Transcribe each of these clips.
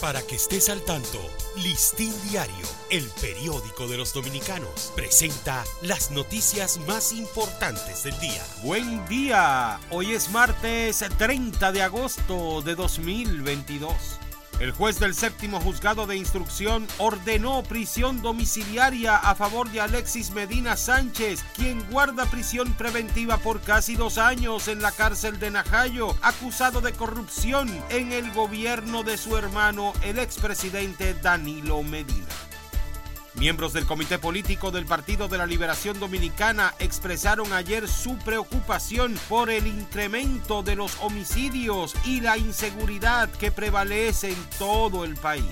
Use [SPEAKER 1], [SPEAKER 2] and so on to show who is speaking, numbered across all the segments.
[SPEAKER 1] Para que estés al tanto, Listín Diario, el periódico de los dominicanos, presenta las noticias más importantes del día.
[SPEAKER 2] Buen día, hoy es martes 30 de agosto de 2022. El juez del séptimo juzgado de instrucción ordenó prisión domiciliaria a favor de Alexis Medina Sánchez, quien guarda prisión preventiva por casi dos años en la cárcel de Najayo, acusado de corrupción en el gobierno de su hermano, el expresidente Danilo Medina. Miembros del Comité Político del Partido de la Liberación Dominicana expresaron ayer su preocupación por el incremento de los homicidios y la inseguridad que prevalece en todo el país.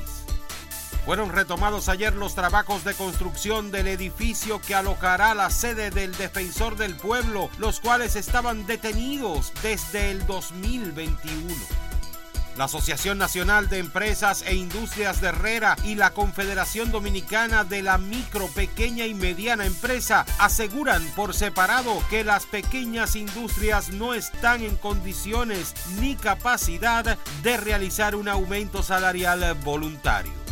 [SPEAKER 2] Fueron retomados ayer los trabajos de construcción del edificio que alojará la sede del Defensor del Pueblo, los cuales estaban detenidos desde el 2021. La Asociación Nacional de Empresas e Industrias de Herrera y la Confederación Dominicana de la Micro, Pequeña y Mediana Empresa aseguran por separado que las pequeñas industrias no están en condiciones ni capacidad de realizar un aumento salarial voluntario.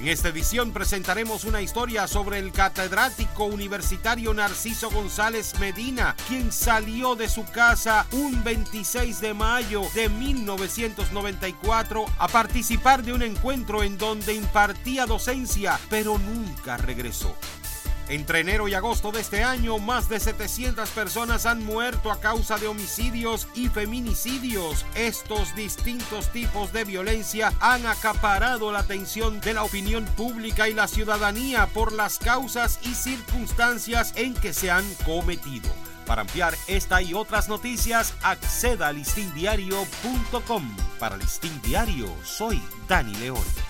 [SPEAKER 2] En esta edición presentaremos una historia sobre el catedrático universitario Narciso González Medina, quien salió de su casa un 26 de mayo de 1994 a participar de un encuentro en donde impartía docencia, pero nunca regresó. Entre enero y agosto de este año, más de 700 personas han muerto a causa de homicidios y feminicidios. Estos distintos tipos de violencia han acaparado la atención de la opinión pública y la ciudadanía por las causas y circunstancias en que se han cometido. Para ampliar esta y otras noticias, acceda a listindiario.com. Para Listín Diario, soy Dani León.